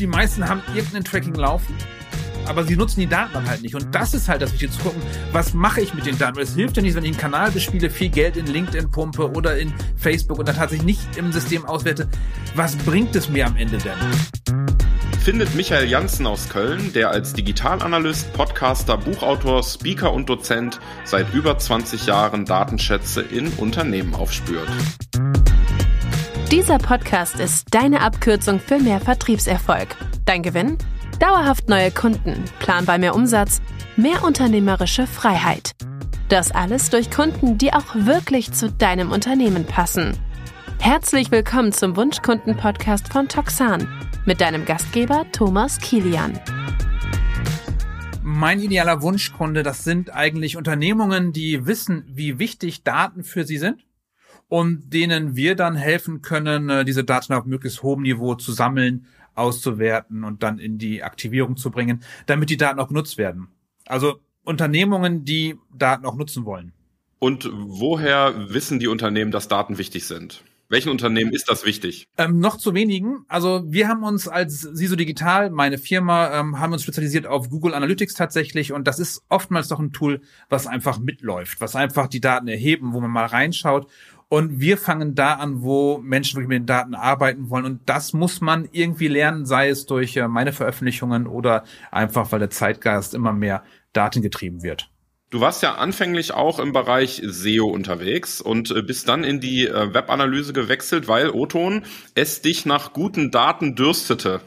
die meisten haben irgendein Tracking laufen, aber sie nutzen die Daten dann halt nicht. Und das ist halt das Wichtige zu gucken, was mache ich mit den Daten? Es hilft ja nicht, wenn ich einen Kanal bespiele, viel Geld in LinkedIn pumpe oder in Facebook und dann tatsächlich nicht im System auswerte. Was bringt es mir am Ende denn? Findet Michael Janssen aus Köln, der als Digitalanalyst, Podcaster, Buchautor, Speaker und Dozent seit über 20 Jahren Datenschätze in Unternehmen aufspürt. Dieser Podcast ist deine Abkürzung für mehr Vertriebserfolg. Dein Gewinn? Dauerhaft neue Kunden, planbar mehr Umsatz, mehr unternehmerische Freiheit. Das alles durch Kunden, die auch wirklich zu deinem Unternehmen passen. Herzlich willkommen zum Wunschkunden-Podcast von Toxan mit deinem Gastgeber Thomas Kilian. Mein idealer Wunschkunde, das sind eigentlich Unternehmungen, die wissen, wie wichtig Daten für sie sind und denen wir dann helfen können, äh, diese Daten auf möglichst hohem Niveau zu sammeln, auszuwerten und dann in die Aktivierung zu bringen, damit die Daten auch genutzt werden. Also Unternehmungen, die Daten auch nutzen wollen. Und woher wissen die Unternehmen, dass Daten wichtig sind? Welchen Unternehmen ist das wichtig? Ähm, noch zu wenigen. Also wir haben uns als SISO Digital, meine Firma, ähm, haben uns spezialisiert auf Google Analytics tatsächlich und das ist oftmals doch ein Tool, was einfach mitläuft, was einfach die Daten erheben, wo man mal reinschaut und wir fangen da an, wo Menschen wirklich mit den Daten arbeiten wollen. Und das muss man irgendwie lernen, sei es durch äh, meine Veröffentlichungen oder einfach, weil der Zeitgeist immer mehr datengetrieben wird. Du warst ja anfänglich auch im Bereich SEO unterwegs und äh, bist dann in die äh, Webanalyse gewechselt, weil Oton es dich nach guten Daten dürstete.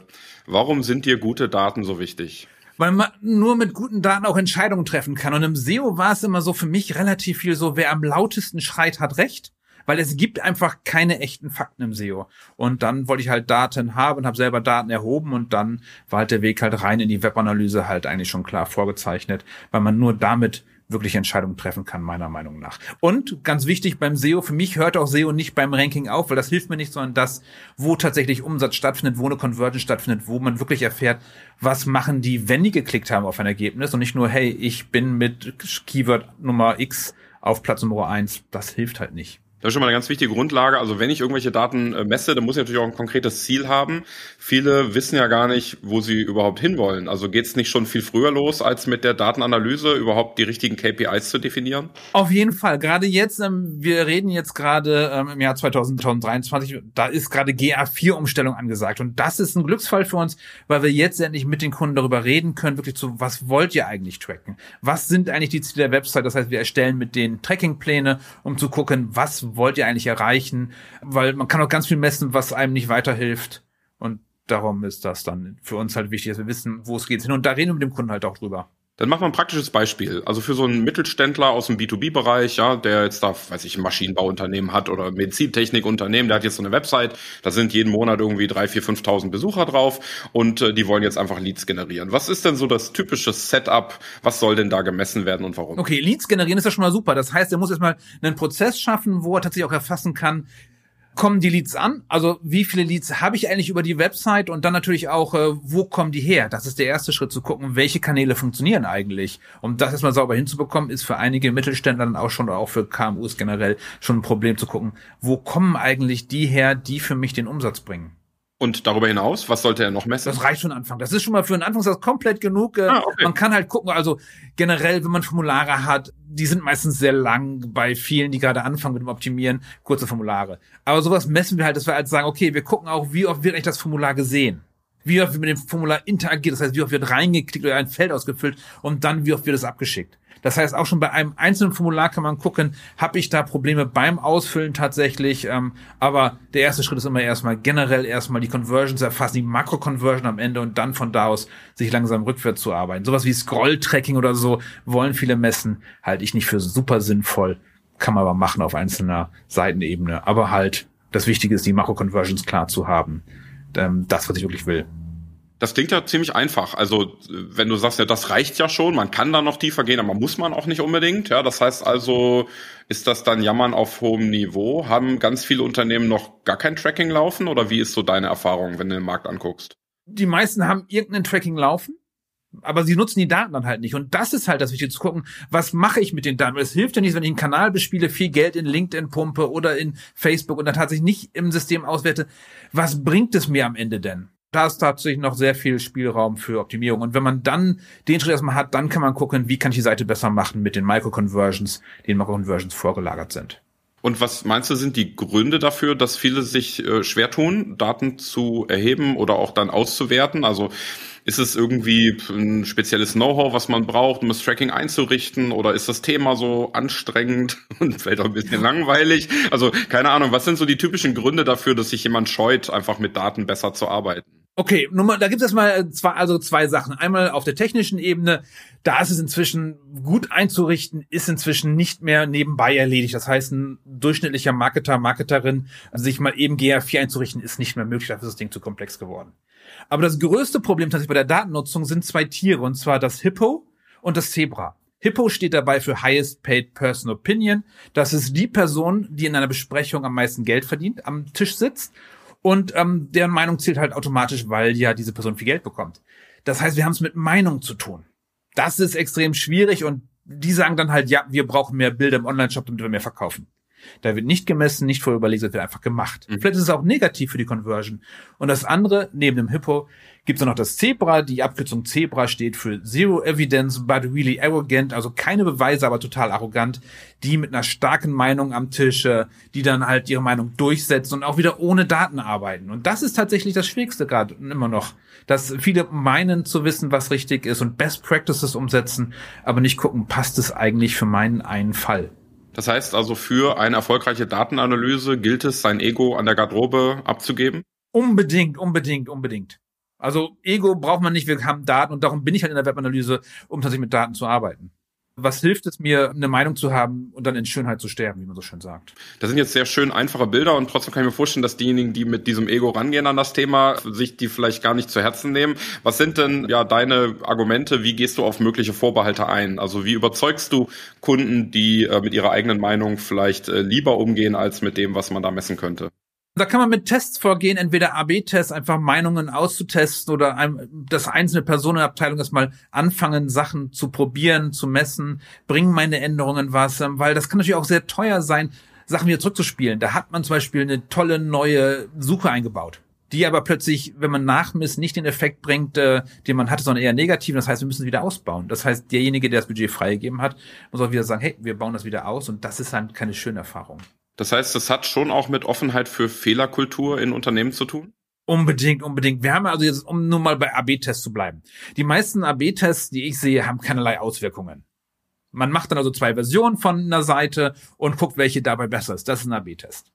Warum sind dir gute Daten so wichtig? weil man nur mit guten Daten auch Entscheidungen treffen kann. Und im SEO war es immer so für mich relativ viel so, wer am lautesten schreit, hat recht weil es gibt einfach keine echten Fakten im SEO. Und dann wollte ich halt Daten haben und habe selber Daten erhoben und dann war halt der Weg halt rein in die Webanalyse halt eigentlich schon klar vorgezeichnet, weil man nur damit wirklich Entscheidungen treffen kann, meiner Meinung nach. Und ganz wichtig beim SEO, für mich hört auch SEO nicht beim Ranking auf, weil das hilft mir nicht, sondern das, wo tatsächlich Umsatz stattfindet, wo eine Conversion stattfindet, wo man wirklich erfährt, was machen die, wenn die geklickt haben auf ein Ergebnis und nicht nur, hey, ich bin mit Keyword Nummer X auf Platz Nummer eins. Das hilft halt nicht. Das ist schon mal eine ganz wichtige Grundlage. Also wenn ich irgendwelche Daten äh, messe, dann muss ich natürlich auch ein konkretes Ziel haben. Viele wissen ja gar nicht, wo sie überhaupt hinwollen. Also geht es nicht schon viel früher los, als mit der Datenanalyse überhaupt die richtigen KPIs zu definieren? Auf jeden Fall. Gerade jetzt, ähm, wir reden jetzt gerade ähm, im Jahr 2023, da ist gerade GA4-Umstellung angesagt. Und das ist ein Glücksfall für uns, weil wir jetzt endlich mit den Kunden darüber reden können, wirklich zu, was wollt ihr eigentlich tracken? Was sind eigentlich die Ziele der Website? Das heißt, wir erstellen mit den Trackingpläne, um zu gucken, was wollt ihr eigentlich erreichen? Weil man kann auch ganz viel messen, was einem nicht weiterhilft. Und darum ist das dann für uns halt wichtig, dass wir wissen, wo es geht hin. Und da reden wir mit dem Kunden halt auch drüber. Dann machen wir ein praktisches Beispiel. Also für so einen Mittelständler aus dem B2B-Bereich, ja, der jetzt da, weiß ich, ein Maschinenbauunternehmen hat oder Medizintechnikunternehmen, der hat jetzt so eine Website, da sind jeden Monat irgendwie drei, vier, 5.000 Besucher drauf und äh, die wollen jetzt einfach Leads generieren. Was ist denn so das typische Setup? Was soll denn da gemessen werden und warum? Okay, Leads generieren ist ja schon mal super. Das heißt, er muss erstmal einen Prozess schaffen, wo er tatsächlich auch erfassen kann, kommen die Leads an? Also wie viele Leads habe ich eigentlich über die Website und dann natürlich auch, äh, wo kommen die her? Das ist der erste Schritt zu gucken, welche Kanäle funktionieren eigentlich. Um das erstmal sauber hinzubekommen, ist für einige Mittelständler dann auch schon, auch für KMUs generell schon ein Problem zu gucken, wo kommen eigentlich die her, die für mich den Umsatz bringen. Und darüber hinaus, was sollte er noch messen? Das reicht schon Anfang. Das ist schon mal für einen Anfangssatz komplett genug. Äh, ah, okay. Man kann halt gucken, also generell, wenn man Formulare hat, die sind meistens sehr lang bei vielen, die gerade anfangen mit dem Optimieren, kurze Formulare. Aber sowas messen wir halt, dass wir halt sagen, okay, wir gucken auch, wie oft wird eigentlich das Formular gesehen wie oft wird mit dem Formular interagiert, das heißt, wie oft wird reingeklickt oder ein Feld ausgefüllt und dann wie oft wird es abgeschickt. Das heißt, auch schon bei einem einzelnen Formular kann man gucken, habe ich da Probleme beim Ausfüllen tatsächlich. Ähm, aber der erste Schritt ist immer erstmal generell erstmal die Conversions erfassen, die Makro-Conversion am Ende und dann von da aus sich langsam rückwärts zu arbeiten. Sowas wie Scroll-Tracking oder so wollen viele messen, halte ich nicht für super sinnvoll. Kann man aber machen auf einzelner Seitenebene. Aber halt, das Wichtige ist, die Makro-Conversions klar zu haben. Ähm, das, was ich wirklich will. Das klingt ja ziemlich einfach. Also, wenn du sagst, ja, das reicht ja schon, man kann da noch tiefer gehen, aber muss man auch nicht unbedingt. Ja, das heißt also, ist das dann Jammern auf hohem Niveau? Haben ganz viele Unternehmen noch gar kein Tracking laufen oder wie ist so deine Erfahrung, wenn du den Markt anguckst? Die meisten haben irgendein Tracking laufen. Aber sie nutzen die Daten dann halt nicht. Und das ist halt das Wichtige zu gucken, was mache ich mit den Daten? Es hilft ja nicht, wenn ich einen Kanal bespiele, viel Geld in LinkedIn pumpe oder in Facebook und dann tatsächlich nicht im System auswerte. Was bringt es mir am Ende denn? Da ist tatsächlich noch sehr viel Spielraum für Optimierung. Und wenn man dann den Schritt erstmal hat, dann kann man gucken, wie kann ich die Seite besser machen mit den Micro-Conversions, die in Micro-Conversions vorgelagert sind. Und was meinst du, sind die Gründe dafür, dass viele sich äh, schwer tun, Daten zu erheben oder auch dann auszuwerten? Also ist es irgendwie ein spezielles Know-how, was man braucht, um das Tracking einzurichten? Oder ist das Thema so anstrengend und vielleicht auch ein bisschen langweilig? Also keine Ahnung, was sind so die typischen Gründe dafür, dass sich jemand scheut, einfach mit Daten besser zu arbeiten? Okay, Nummer, da gibt es erstmal zwei, also zwei Sachen. Einmal auf der technischen Ebene, da ist es inzwischen gut einzurichten, ist inzwischen nicht mehr nebenbei erledigt. Das heißt, ein durchschnittlicher Marketer, Marketerin, sich mal eben GA4 einzurichten, ist nicht mehr möglich. Dafür ist das Ding zu komplex geworden. Aber das größte Problem tatsächlich bei der Datennutzung sind zwei Tiere, und zwar das Hippo und das Zebra. Hippo steht dabei für Highest Paid Person Opinion. Das ist die Person, die in einer Besprechung am meisten Geld verdient, am Tisch sitzt. Und ähm, deren Meinung zählt halt automatisch, weil ja diese Person viel Geld bekommt. Das heißt, wir haben es mit Meinung zu tun. Das ist extrem schwierig und die sagen dann halt, ja, wir brauchen mehr Bilder im Online-Shop, damit wir mehr verkaufen. Da wird nicht gemessen, nicht vorher überlegt, es wird einfach gemacht. Mhm. Vielleicht ist es auch negativ für die Conversion. Und das andere, neben dem Hippo, gibt es noch das Zebra. Die Abkürzung Zebra steht für Zero Evidence, but really arrogant. Also keine Beweise, aber total arrogant. Die mit einer starken Meinung am Tisch, die dann halt ihre Meinung durchsetzen und auch wieder ohne Daten arbeiten. Und das ist tatsächlich das Schwierigste gerade immer noch. Dass viele meinen zu wissen, was richtig ist und Best Practices umsetzen, aber nicht gucken, passt es eigentlich für meinen einen Fall. Das heißt also, für eine erfolgreiche Datenanalyse gilt es, sein Ego an der Garderobe abzugeben? Unbedingt, unbedingt, unbedingt. Also Ego braucht man nicht, wir haben Daten und darum bin ich halt in der Webanalyse, um tatsächlich mit Daten zu arbeiten was hilft es mir, eine Meinung zu haben und dann in Schönheit zu sterben, wie man so schön sagt. Das sind jetzt sehr schön einfache Bilder und trotzdem kann ich mir vorstellen, dass diejenigen, die mit diesem Ego rangehen an das Thema, sich die vielleicht gar nicht zu Herzen nehmen. Was sind denn ja deine Argumente? Wie gehst du auf mögliche Vorbehalte ein? Also wie überzeugst du Kunden, die äh, mit ihrer eigenen Meinung vielleicht äh, lieber umgehen als mit dem, was man da messen könnte? Da kann man mit Tests vorgehen, entweder AB-Tests, einfach Meinungen auszutesten oder einem, dass einzelne Personen in der erstmal anfangen, Sachen zu probieren, zu messen, bringen meine Änderungen was, ähm, weil das kann natürlich auch sehr teuer sein, Sachen wieder zurückzuspielen. Da hat man zum Beispiel eine tolle neue Suche eingebaut, die aber plötzlich, wenn man nachmisst, nicht den Effekt bringt, äh, den man hatte, sondern eher negativ. Das heißt, wir müssen es wieder ausbauen. Das heißt, derjenige, der das Budget freigegeben hat, muss auch wieder sagen, hey, wir bauen das wieder aus und das ist dann keine schöne Erfahrung. Das heißt, das hat schon auch mit Offenheit für Fehlerkultur in Unternehmen zu tun? Unbedingt, unbedingt. Wir haben also jetzt, um nur mal bei AB-Tests zu bleiben. Die meisten AB-Tests, die ich sehe, haben keinerlei Auswirkungen. Man macht dann also zwei Versionen von einer Seite und guckt, welche dabei besser ist. Das ist ein AB-Test.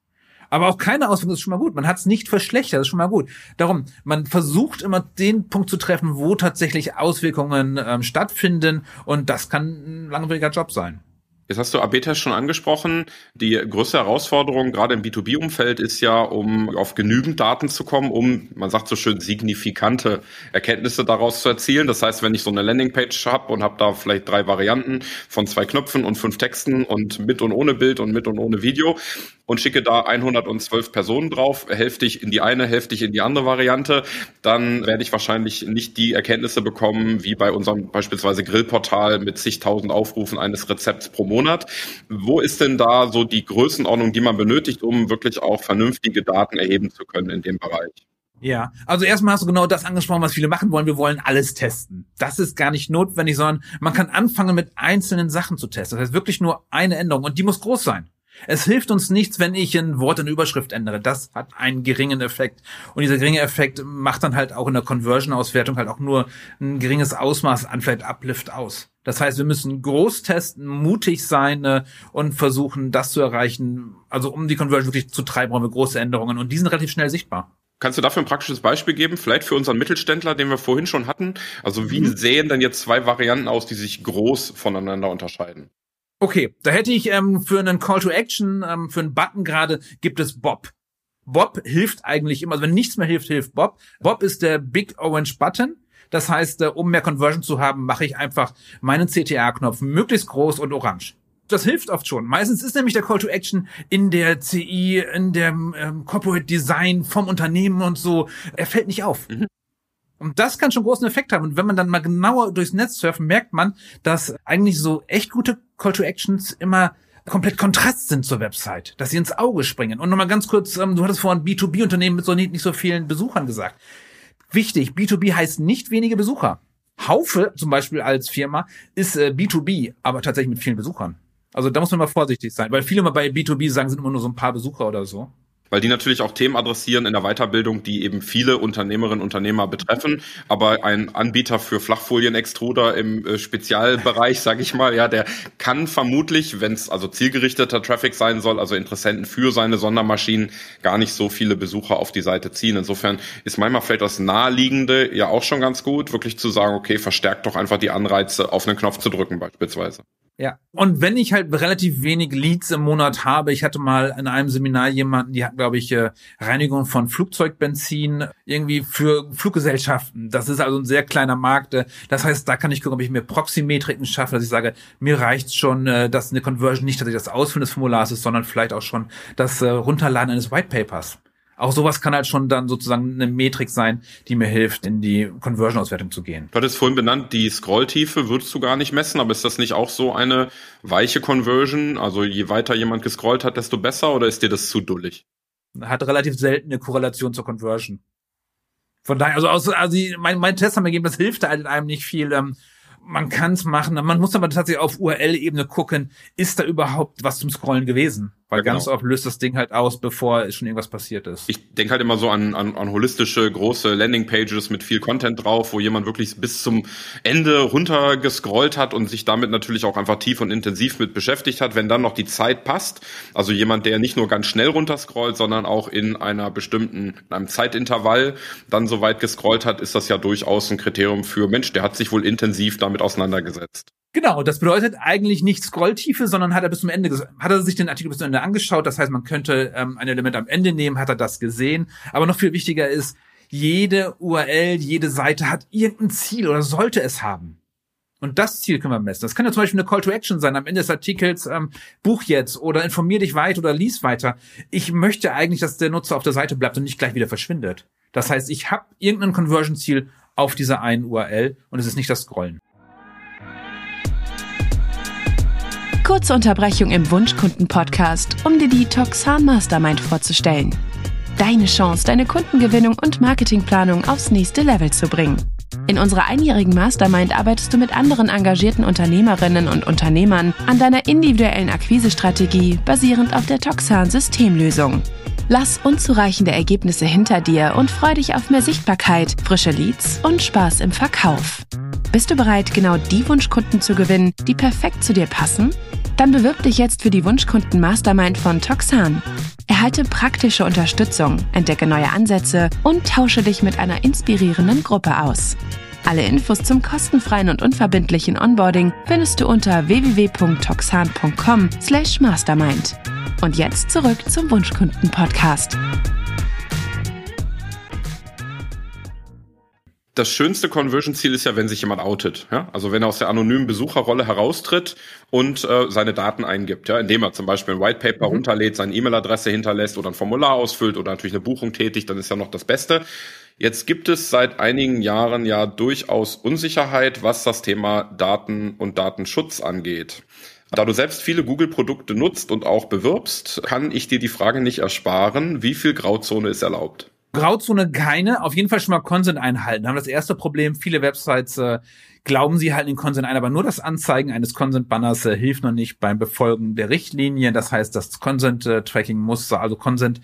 Aber auch keine Auswirkungen ist schon mal gut. Man hat es nicht verschlechtert, das ist schon mal gut. Darum, man versucht immer den Punkt zu treffen, wo tatsächlich Auswirkungen ähm, stattfinden und das kann ein langwieriger Job sein. Jetzt hast du AB-Test schon angesprochen. Die größte Herausforderung gerade im B2B-Umfeld ist ja, um auf genügend Daten zu kommen, um, man sagt so schön, signifikante Erkenntnisse daraus zu erzielen. Das heißt, wenn ich so eine Landingpage habe und habe da vielleicht drei Varianten von zwei Knöpfen und fünf Texten und mit und ohne Bild und mit und ohne Video, und schicke da 112 Personen drauf, hälftig in die eine, hälftig in die andere Variante, dann werde ich wahrscheinlich nicht die Erkenntnisse bekommen, wie bei unserem beispielsweise Grillportal mit zigtausend Aufrufen eines Rezepts pro Monat. Wo ist denn da so die Größenordnung, die man benötigt, um wirklich auch vernünftige Daten erheben zu können in dem Bereich? Ja, also erstmal hast du genau das angesprochen, was viele machen wollen. Wir wollen alles testen. Das ist gar nicht notwendig, sondern man kann anfangen mit einzelnen Sachen zu testen. Das heißt wirklich nur eine Änderung und die muss groß sein. Es hilft uns nichts, wenn ich ein Wort in Überschrift ändere. Das hat einen geringen Effekt. Und dieser geringe Effekt macht dann halt auch in der Conversion-Auswertung halt auch nur ein geringes Ausmaß an vielleicht Uplift aus. Das heißt, wir müssen groß testen, mutig sein äh, und versuchen, das zu erreichen. Also um die Conversion wirklich zu treiben, brauchen wir große Änderungen. Und die sind relativ schnell sichtbar. Kannst du dafür ein praktisches Beispiel geben? Vielleicht für unseren Mittelständler, den wir vorhin schon hatten. Also wie mhm. sehen denn jetzt zwei Varianten aus, die sich groß voneinander unterscheiden? Okay, da hätte ich ähm, für einen Call to Action, ähm, für einen Button gerade, gibt es Bob. Bob hilft eigentlich immer, also wenn nichts mehr hilft, hilft Bob. Bob ist der Big Orange Button. Das heißt, äh, um mehr Conversion zu haben, mache ich einfach meinen CTA-Knopf möglichst groß und orange. Das hilft oft schon. Meistens ist nämlich der Call to Action in der CI, in dem ähm, Corporate Design vom Unternehmen und so. Er fällt nicht auf. Mhm. Und das kann schon großen Effekt haben. Und wenn man dann mal genauer durchs Netz surfen, merkt man, dass eigentlich so echt gute Call to Actions immer komplett Kontrast sind zur Website, dass sie ins Auge springen. Und nochmal ganz kurz, ähm, du hattest vorhin B2B-Unternehmen mit so nicht, nicht so vielen Besuchern gesagt. Wichtig, B2B heißt nicht wenige Besucher. Haufe zum Beispiel als Firma ist äh, B2B, aber tatsächlich mit vielen Besuchern. Also da muss man mal vorsichtig sein, weil viele mal bei B2B sagen, sind immer nur so ein paar Besucher oder so weil die natürlich auch Themen adressieren in der Weiterbildung, die eben viele Unternehmerinnen und Unternehmer betreffen. Aber ein Anbieter für Flachfolienextruder im äh, Spezialbereich, sage ich mal, ja, der kann vermutlich, wenn es also zielgerichteter Traffic sein soll, also Interessenten für seine Sondermaschinen, gar nicht so viele Besucher auf die Seite ziehen. Insofern ist manchmal vielleicht das Naheliegende ja auch schon ganz gut, wirklich zu sagen, okay, verstärkt doch einfach die Anreize, auf einen Knopf zu drücken beispielsweise. Ja. Und wenn ich halt relativ wenig Leads im Monat habe, ich hatte mal in einem Seminar jemanden, die hat, glaube ich, äh, Reinigung von Flugzeugbenzin irgendwie für Fluggesellschaften. Das ist also ein sehr kleiner Markt. Äh, das heißt, da kann ich gucken, ob ich mir Proxymetriken schaffe, dass ich sage, mir reicht schon, äh, dass eine Conversion nicht tatsächlich das Ausfüllen des Formulars ist, sondern vielleicht auch schon das Runterladen eines White Papers. Auch sowas kann halt schon dann sozusagen eine Metrik sein, die mir hilft, in die Conversion-Auswertung zu gehen. Du hattest vorhin benannt, die Scrolltiefe würdest du gar nicht messen, aber ist das nicht auch so eine weiche Conversion? Also je weiter jemand gescrollt hat, desto besser oder ist dir das zu dullig? Hat relativ selten eine Korrelation zur Conversion. Von daher, also, also, also mein, mein Test haben gegeben, das hilft halt einem nicht viel. Ähm, man kann es machen, man muss aber tatsächlich auf URL-Ebene gucken, ist da überhaupt was zum Scrollen gewesen? Weil ja, genau. ganz oft löst das Ding halt aus, bevor schon irgendwas passiert ist. Ich denke halt immer so an, an, an holistische, große Landingpages mit viel Content drauf, wo jemand wirklich bis zum Ende runter gescrollt hat und sich damit natürlich auch einfach tief und intensiv mit beschäftigt hat. Wenn dann noch die Zeit passt, also jemand, der nicht nur ganz schnell runterscrollt, sondern auch in einer bestimmten, in einem Zeitintervall dann so weit gescrollt hat, ist das ja durchaus ein Kriterium für Mensch, der hat sich wohl intensiv damit auseinandergesetzt. Genau, das bedeutet eigentlich nicht Scrolltiefe, sondern hat er bis zum Ende, hat er sich den Artikel bis zum Ende angeschaut. Das heißt, man könnte ähm, ein Element am Ende nehmen, hat er das gesehen. Aber noch viel wichtiger ist, jede URL, jede Seite hat irgendein Ziel oder sollte es haben. Und das Ziel können wir messen. Das kann ja zum Beispiel eine Call to Action sein, am Ende des Artikels, ähm, buch jetzt oder informier dich weiter oder lies weiter. Ich möchte eigentlich, dass der Nutzer auf der Seite bleibt und nicht gleich wieder verschwindet. Das heißt, ich habe irgendein Conversion-Ziel auf dieser einen URL und es ist nicht das Scrollen. Kurze Unterbrechung im Wunschkunden-Podcast, um dir die Toxan Mastermind vorzustellen. Deine Chance, deine Kundengewinnung und Marketingplanung aufs nächste Level zu bringen. In unserer einjährigen Mastermind arbeitest du mit anderen engagierten Unternehmerinnen und Unternehmern an deiner individuellen Akquisestrategie basierend auf der Toxan Systemlösung. Lass unzureichende Ergebnisse hinter dir und freu dich auf mehr Sichtbarkeit, frische Leads und Spaß im Verkauf. Bist du bereit, genau die Wunschkunden zu gewinnen, die perfekt zu dir passen? Dann bewirb dich jetzt für die Wunschkunden Mastermind von Toxan. Erhalte praktische Unterstützung, entdecke neue Ansätze und tausche dich mit einer inspirierenden Gruppe aus. Alle Infos zum kostenfreien und unverbindlichen Onboarding findest du unter www.toxan.com/mastermind. Und jetzt zurück zum Wunschkunden Podcast. das schönste Conversion-Ziel ist ja, wenn sich jemand outet. Ja? Also wenn er aus der anonymen Besucherrolle heraustritt und äh, seine Daten eingibt, ja, indem er zum Beispiel ein White Paper mhm. runterlädt, seine E-Mail-Adresse hinterlässt oder ein Formular ausfüllt oder natürlich eine Buchung tätigt, dann ist ja noch das Beste. Jetzt gibt es seit einigen Jahren ja durchaus Unsicherheit, was das Thema Daten und Datenschutz angeht. Da du selbst viele Google-Produkte nutzt und auch bewirbst, kann ich dir die Frage nicht ersparen, wie viel Grauzone ist erlaubt? Grauzone keine, auf jeden Fall schon mal Consent einhalten. Da haben das erste Problem, viele Websites äh, glauben sie halten den Consent ein, aber nur das Anzeigen eines Consent-Banners äh, hilft noch nicht beim Befolgen der Richtlinien. Das heißt, das Consent-Tracking muss, also Consent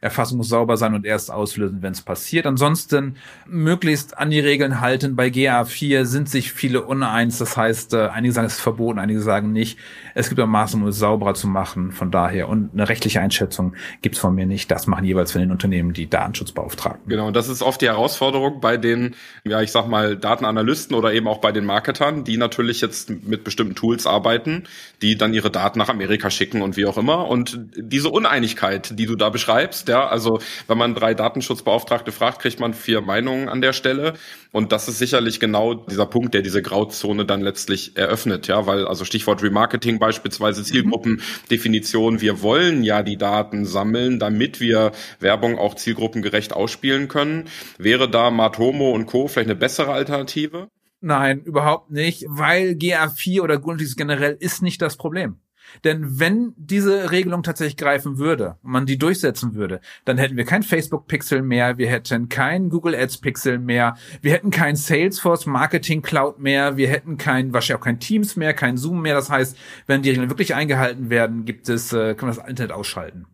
Erfassung muss sauber sein und erst auslösen, wenn es passiert. Ansonsten möglichst an die Regeln halten. Bei GA4 sind sich viele uneins. Das heißt, äh, einige sagen, es ist verboten, einige sagen nicht. Es gibt auch Maßnahmen, um es sauberer zu machen. Von daher. Und eine rechtliche Einschätzung gibt's von mir nicht. Das machen jeweils von den Unternehmen die Datenschutzbeauftragten. Genau, das ist oft die Herausforderung bei den, ja, ich sag mal, Datenanalysten oder eben auch bei den Marketern, die natürlich jetzt mit bestimmten Tools arbeiten, die dann ihre Daten nach Amerika schicken und wie auch immer. Und diese Uneinigkeit, die du da beschreibst, ja. Also wenn man drei Datenschutzbeauftragte fragt, kriegt man vier Meinungen an der Stelle. Und das ist sicherlich genau dieser Punkt, der diese Grauzone dann letztlich eröffnet, ja, weil also Stichwort Remarketing beispielsweise Zielgruppendefinition. Wir wollen ja die Daten sammeln, damit wir Werbung auch zielgruppengerecht ausspielen können. Wäre da Matomo und Co. vielleicht eine bessere Alternative? Nein, überhaupt nicht, weil GA4 oder Grundleaks generell ist nicht das Problem. Denn wenn diese Regelung tatsächlich greifen würde und man die durchsetzen würde, dann hätten wir kein Facebook-Pixel mehr, wir hätten kein Google Ads-Pixel mehr, wir hätten kein Salesforce Marketing Cloud mehr, wir hätten kein, wahrscheinlich auch kein Teams mehr, kein Zoom mehr. Das heißt, wenn die Regeln wirklich eingehalten werden, gibt es, äh, kann man das Internet ausschalten.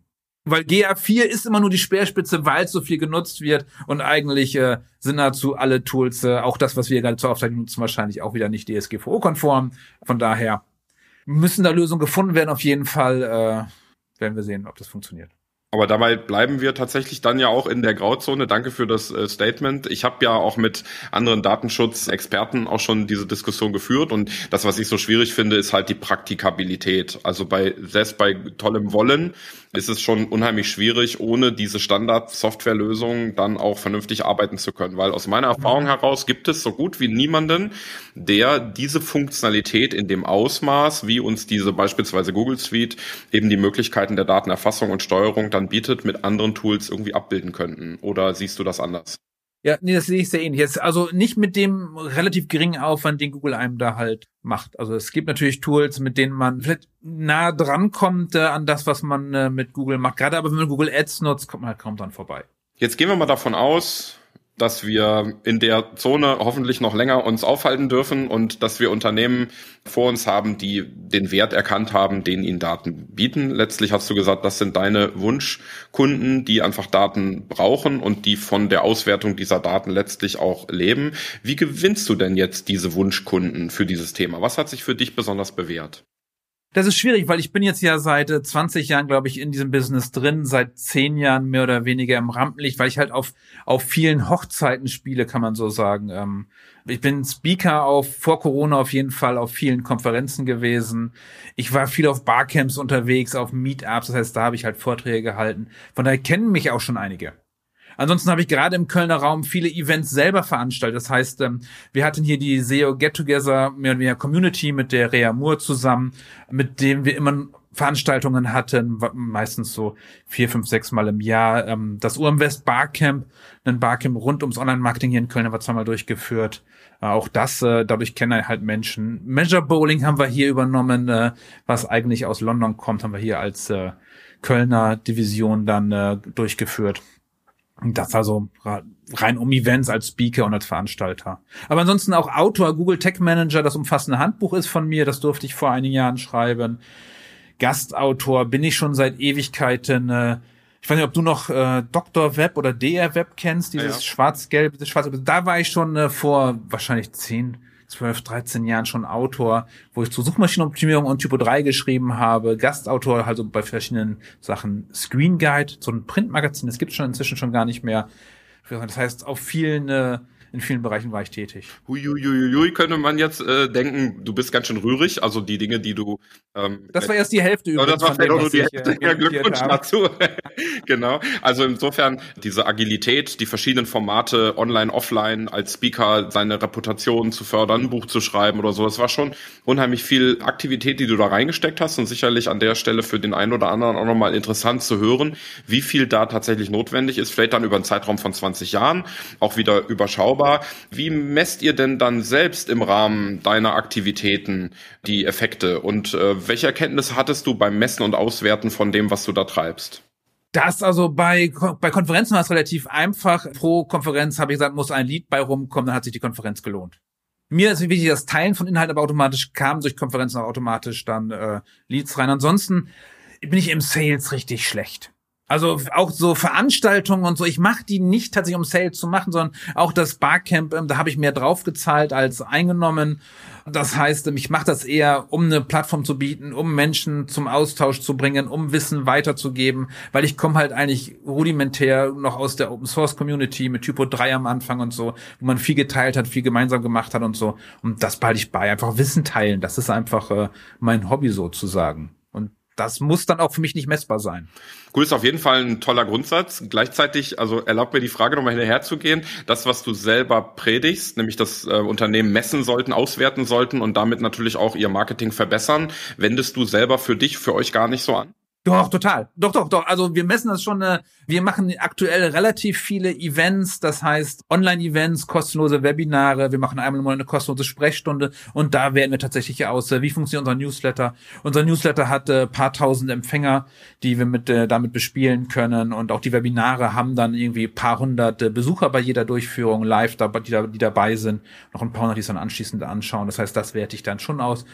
Weil GA4 ist immer nur die Speerspitze, weil es so viel genutzt wird und eigentlich äh, sind dazu alle Tools, äh, auch das, was wir gerade zur Aufzeichnung nutzen, wahrscheinlich auch wieder nicht DSGVO-konform. Von daher müssen da Lösungen gefunden werden. Auf jeden Fall äh, werden wir sehen, ob das funktioniert. Aber dabei bleiben wir tatsächlich dann ja auch in der Grauzone. Danke für das äh, Statement. Ich habe ja auch mit anderen Datenschutzexperten auch schon diese Diskussion geführt und das, was ich so schwierig finde, ist halt die Praktikabilität. Also bei selbst bei tollem Wollen ist es schon unheimlich schwierig, ohne diese Standard-Softwarelösung dann auch vernünftig arbeiten zu können. Weil aus meiner Erfahrung heraus gibt es so gut wie niemanden, der diese Funktionalität in dem Ausmaß, wie uns diese beispielsweise Google Suite eben die Möglichkeiten der Datenerfassung und Steuerung dann bietet, mit anderen Tools irgendwie abbilden könnten. Oder siehst du das anders? Ja, nee, das sehe ich sehr ähnlich. Jetzt, also nicht mit dem relativ geringen Aufwand, den Google einem da halt macht. Also es gibt natürlich Tools, mit denen man vielleicht nah dran kommt äh, an das, was man äh, mit Google macht. Gerade aber wenn man Google Ads nutzt, kommt man halt kaum dran vorbei. Jetzt gehen wir mal davon aus, dass wir in der Zone hoffentlich noch länger uns aufhalten dürfen und dass wir Unternehmen vor uns haben, die den Wert erkannt haben, den ihnen Daten bieten. Letztlich hast du gesagt, das sind deine Wunschkunden, die einfach Daten brauchen und die von der Auswertung dieser Daten letztlich auch leben. Wie gewinnst du denn jetzt diese Wunschkunden für dieses Thema? Was hat sich für dich besonders bewährt? Das ist schwierig, weil ich bin jetzt ja seit 20 äh, Jahren, glaube ich, in diesem Business drin, seit 10 Jahren mehr oder weniger im Rampenlicht, weil ich halt auf, auf vielen Hochzeiten spiele, kann man so sagen. Ähm, ich bin Speaker auf, vor Corona auf jeden Fall auf vielen Konferenzen gewesen. Ich war viel auf Barcamps unterwegs, auf Meetups, das heißt, da habe ich halt Vorträge gehalten. Von daher kennen mich auch schon einige. Ansonsten habe ich gerade im Kölner Raum viele Events selber veranstaltet. Das heißt, ähm, wir hatten hier die SEO Get Together, mehr oder weniger Community mit der Rea Moore zusammen, mit dem wir immer Veranstaltungen hatten, meistens so vier, fünf, sechs Mal im Jahr. Ähm, das UMWest Barcamp, ein Barcamp rund ums Online-Marketing hier in Köln, haben wir zweimal durchgeführt. Äh, auch das, äh, dadurch kennen halt Menschen. Measure Bowling haben wir hier übernommen, äh, was eigentlich aus London kommt, haben wir hier als Kölner Division dann durchgeführt. Das also rein um Events als Speaker und als Veranstalter. Aber ansonsten auch Autor, Google Tech Manager, das umfassende Handbuch ist von mir, das durfte ich vor einigen Jahren schreiben. Gastautor bin ich schon seit Ewigkeiten. Äh, ich weiß nicht, ob du noch äh, Dr. Web oder DR Web kennst, dieses ja. schwarz-gelb, dieses schwarz Da war ich schon äh, vor wahrscheinlich zehn, 12, 13 Jahren schon Autor, wo ich zur Suchmaschinenoptimierung und Typo 3 geschrieben habe, Gastautor, also bei verschiedenen Sachen Screen Guide, so ein Printmagazin, das gibt es schon inzwischen schon gar nicht mehr. Das heißt, auf vielen äh, in vielen Bereichen war ich tätig. Huiuiuiui, könnte man jetzt äh, denken, du bist ganz schön rührig, also die Dinge, die du. Ähm, das war erst die Hälfte übrigens. Das war nur die Hälfte. Äh, ja, Glückwunsch dazu. genau. Also insofern diese Agilität, die verschiedenen Formate, online, offline, als Speaker seine Reputation zu fördern, ein Buch zu schreiben oder so, das war schon unheimlich viel Aktivität, die du da reingesteckt hast und sicherlich an der Stelle für den einen oder anderen auch nochmal interessant zu hören, wie viel da tatsächlich notwendig ist, vielleicht dann über einen Zeitraum von 20 Jahren, auch wieder überschaubar aber wie messt ihr denn dann selbst im Rahmen deiner Aktivitäten die Effekte und äh, welche Erkenntnisse hattest du beim Messen und Auswerten von dem, was du da treibst? Das also bei, bei Konferenzen war es relativ einfach. Pro Konferenz habe ich gesagt, muss ein Lied bei rumkommen, dann hat sich die Konferenz gelohnt. Mir ist wichtig, das Teilen von Inhalt, aber automatisch kam durch Konferenzen auch automatisch dann äh, Leads rein. Ansonsten bin ich im Sales richtig schlecht. Also auch so Veranstaltungen und so, ich mache die nicht tatsächlich um Sales zu machen, sondern auch das Barcamp, ähm, da habe ich mehr draufgezahlt als eingenommen. Das heißt, ähm, ich mache das eher, um eine Plattform zu bieten, um Menschen zum Austausch zu bringen, um Wissen weiterzugeben, weil ich komme halt eigentlich rudimentär noch aus der Open Source Community mit Typo 3 am Anfang und so, wo man viel geteilt hat, viel gemeinsam gemacht hat und so. Und das behalte ich bei. Einfach Wissen teilen. Das ist einfach äh, mein Hobby sozusagen das muss dann auch für mich nicht messbar sein. Cool, ist auf jeden Fall ein toller Grundsatz. Gleichzeitig, also erlaubt mir die Frage nochmal hinterher zu gehen. Das, was du selber predigst, nämlich dass äh, Unternehmen messen sollten, auswerten sollten und damit natürlich auch ihr Marketing verbessern, wendest du selber für dich, für euch gar nicht so an? Doch, total. Doch, doch, doch. Also wir messen das schon. Äh, wir machen aktuell relativ viele Events, das heißt Online-Events, kostenlose Webinare. Wir machen einmal im Monat eine kostenlose Sprechstunde und da werden wir tatsächlich aus, äh, wie funktioniert unser Newsletter. Unser Newsletter hat äh, paar tausend Empfänger, die wir mit äh, damit bespielen können und auch die Webinare haben dann irgendwie paar hundert äh, Besucher bei jeder Durchführung live, die, da, die dabei sind. Noch ein paar hundert, die es dann anschließend anschauen. Das heißt, das werte ich dann schon aus.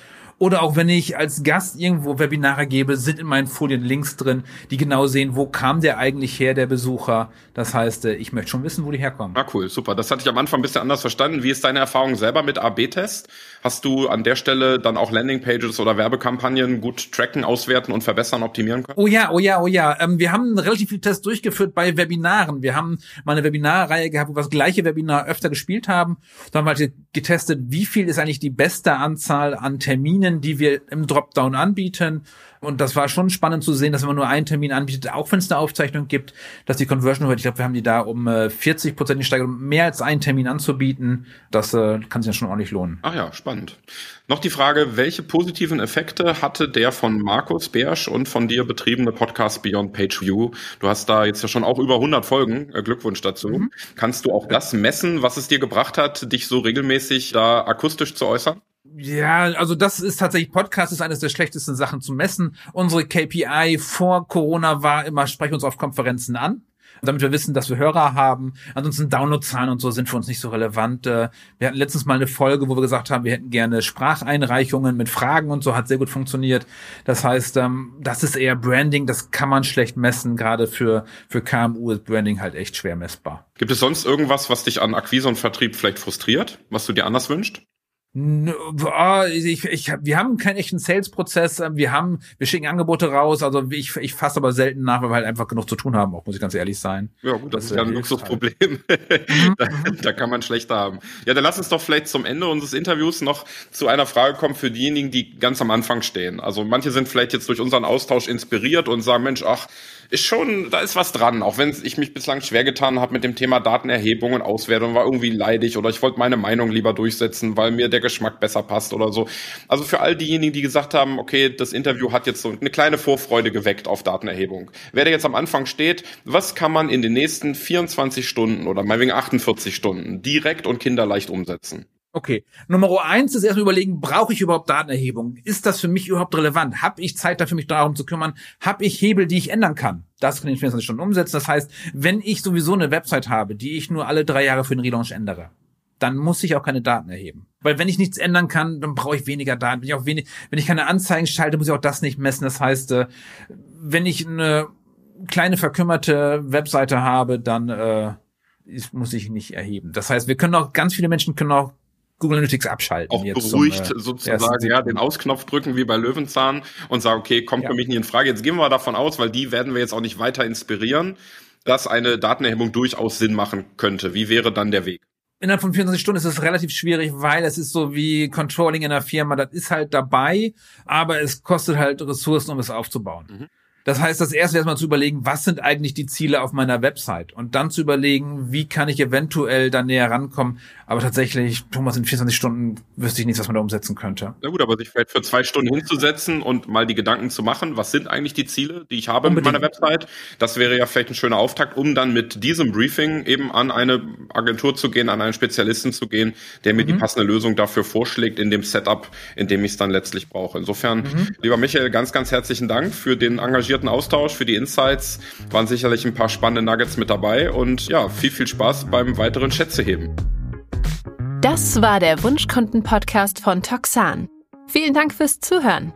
Oder auch wenn ich als Gast irgendwo Webinare gebe, sind in meinen Folien Links drin, die genau sehen, wo kam der eigentlich her, der Besucher. Das heißt, äh, ich möchte schon wissen, wo die herkommen. Ah, cool, super. Das hatte ich am Anfang ein bisschen anders verstanden. Wie ist deine Erfahrung selber mit AB-Test? Hast du an der Stelle dann auch Landingpages oder Werbekampagnen gut tracken, auswerten und verbessern, optimieren können? Oh ja, oh ja, oh ja. Ähm, wir haben relativ viel Tests durchgeführt bei Webinaren. Wir haben mal eine Webinarreihe gehabt, wo wir das gleiche Webinar öfter gespielt haben. Da haben wir halt getestet, wie viel ist eigentlich die beste Anzahl an Terminen Terminen, die wir im Dropdown anbieten. Und das war schon spannend zu sehen, dass wenn man nur einen Termin anbietet, auch wenn es eine Aufzeichnung gibt, dass die Conversion Rate, ich glaube, wir haben die da um äh, 40 Prozent gesteigert, um mehr als einen Termin anzubieten. Das äh, kann sich ja schon ordentlich lohnen. Ach ja, spannend. Noch die Frage, welche positiven Effekte hatte der von Markus Bersch und von dir betriebene Podcast Beyond Page View? Du hast da jetzt ja schon auch über 100 Folgen. Äh, Glückwunsch dazu. Mhm. Kannst du auch das messen, was es dir gebracht hat, dich so regelmäßig da akustisch zu äußern? Ja, also das ist tatsächlich, Podcast ist eines der schlechtesten Sachen zu messen. Unsere KPI vor Corona war immer, sprechen uns auf Konferenzen an damit wir wissen, dass wir Hörer haben. Ansonsten Downloadzahlen und so sind für uns nicht so relevant. Äh, wir hatten letztens mal eine Folge, wo wir gesagt haben, wir hätten gerne Spracheinreichungen mit Fragen und so, hat sehr gut funktioniert. Das heißt, ähm, das ist eher Branding, das kann man schlecht messen. Gerade für, für KMU ist Branding halt echt schwer messbar. Gibt es sonst irgendwas, was dich an Akquise und Vertrieb vielleicht frustriert, was du dir anders wünschst? Ich, ich, wir haben keinen echten Sales-Prozess. Ähm, wir haben, wir schicken Angebote raus. Also ich, ich fasse aber selten nach, weil wir halt einfach genug zu tun haben. Auch muss ich ganz ehrlich sein. Ja gut, das, das ist ja ein Luxusproblem. Mhm. da, da, kann man schlechter haben. Ja, dann lass uns doch vielleicht zum Ende unseres Interviews noch zu einer Frage kommen für diejenigen, die ganz am Anfang stehen. Also manche sind vielleicht jetzt durch unseren Austausch inspiriert und sagen, Mensch, ach, ist schon, da ist was dran. Auch wenn ich mich bislang schwer getan habe mit dem Thema Datenerhebung und Auswertung, war irgendwie leidig oder ich wollte meine Meinung lieber durchsetzen, weil mir der Geschmack besser passt oder so. Also für all diejenigen, die gesagt haben, okay, das Interview hat jetzt so eine kleine Vorfreude geweckt auf Datenerhebung. Wer da jetzt am Anfang steht, was kann man in den nächsten 24 Stunden oder meinetwegen 48 Stunden direkt und kinderleicht umsetzen? Okay. Nummer eins ist erstmal überlegen, brauche ich überhaupt Datenerhebung? Ist das für mich überhaupt relevant? Habe ich Zeit dafür, mich darum zu kümmern? Habe ich Hebel, die ich ändern kann? Das kann ich 24 Stunden umsetzen. Das heißt, wenn ich sowieso eine Website habe, die ich nur alle drei Jahre für den Relaunch ändere, dann muss ich auch keine Daten erheben. Weil wenn ich nichts ändern kann, dann brauche ich weniger Daten. Wenn ich auch wenig, wenn ich keine Anzeigen schalte, muss ich auch das nicht messen. Das heißt, äh, wenn ich eine kleine verkümmerte Webseite habe, dann äh, muss ich nicht erheben. Das heißt, wir können auch, ganz viele Menschen können auch Google Analytics abschalten. Auch jetzt beruhigt zum, äh, sozusagen, ja, den Ausknopf drücken wie bei Löwenzahn und sagen, okay, kommt ja. für mich nicht in Frage. Jetzt gehen wir davon aus, weil die werden wir jetzt auch nicht weiter inspirieren, dass eine Datenerhebung durchaus Sinn machen könnte. Wie wäre dann der Weg? Innerhalb von 24 Stunden ist es relativ schwierig, weil es ist so wie Controlling in einer Firma. Das ist halt dabei, aber es kostet halt Ressourcen, um es aufzubauen. Mhm. Das heißt, das erste erstmal zu überlegen, was sind eigentlich die Ziele auf meiner Website und dann zu überlegen, wie kann ich eventuell da näher rankommen. Aber tatsächlich, Thomas, in 24 Stunden wüsste ich nichts, was man da umsetzen könnte. Na gut, aber sich vielleicht für zwei Stunden hinzusetzen und mal die Gedanken zu machen, was sind eigentlich die Ziele, die ich habe Unbedingt. mit meiner Website, das wäre ja vielleicht ein schöner Auftakt, um dann mit diesem Briefing eben an eine Agentur zu gehen, an einen Spezialisten zu gehen, der mir mhm. die passende Lösung dafür vorschlägt in dem Setup, in dem ich es dann letztlich brauche. Insofern, mhm. lieber Michael, ganz, ganz herzlichen Dank für den engagierten Austausch, für die Insights. Waren sicherlich ein paar spannende Nuggets mit dabei und ja, viel, viel Spaß beim weiteren Schätzeheben. Das war der Wunschkunden-Podcast von Toxan. Vielen Dank fürs Zuhören.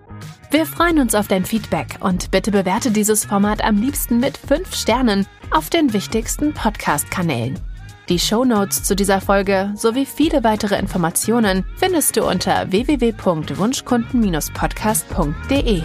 Wir freuen uns auf dein Feedback und bitte bewerte dieses Format am liebsten mit 5 Sternen auf den wichtigsten Podcast-Kanälen. Die Show Notes zu dieser Folge sowie viele weitere Informationen findest du unter www.wunschkunden-podcast.de.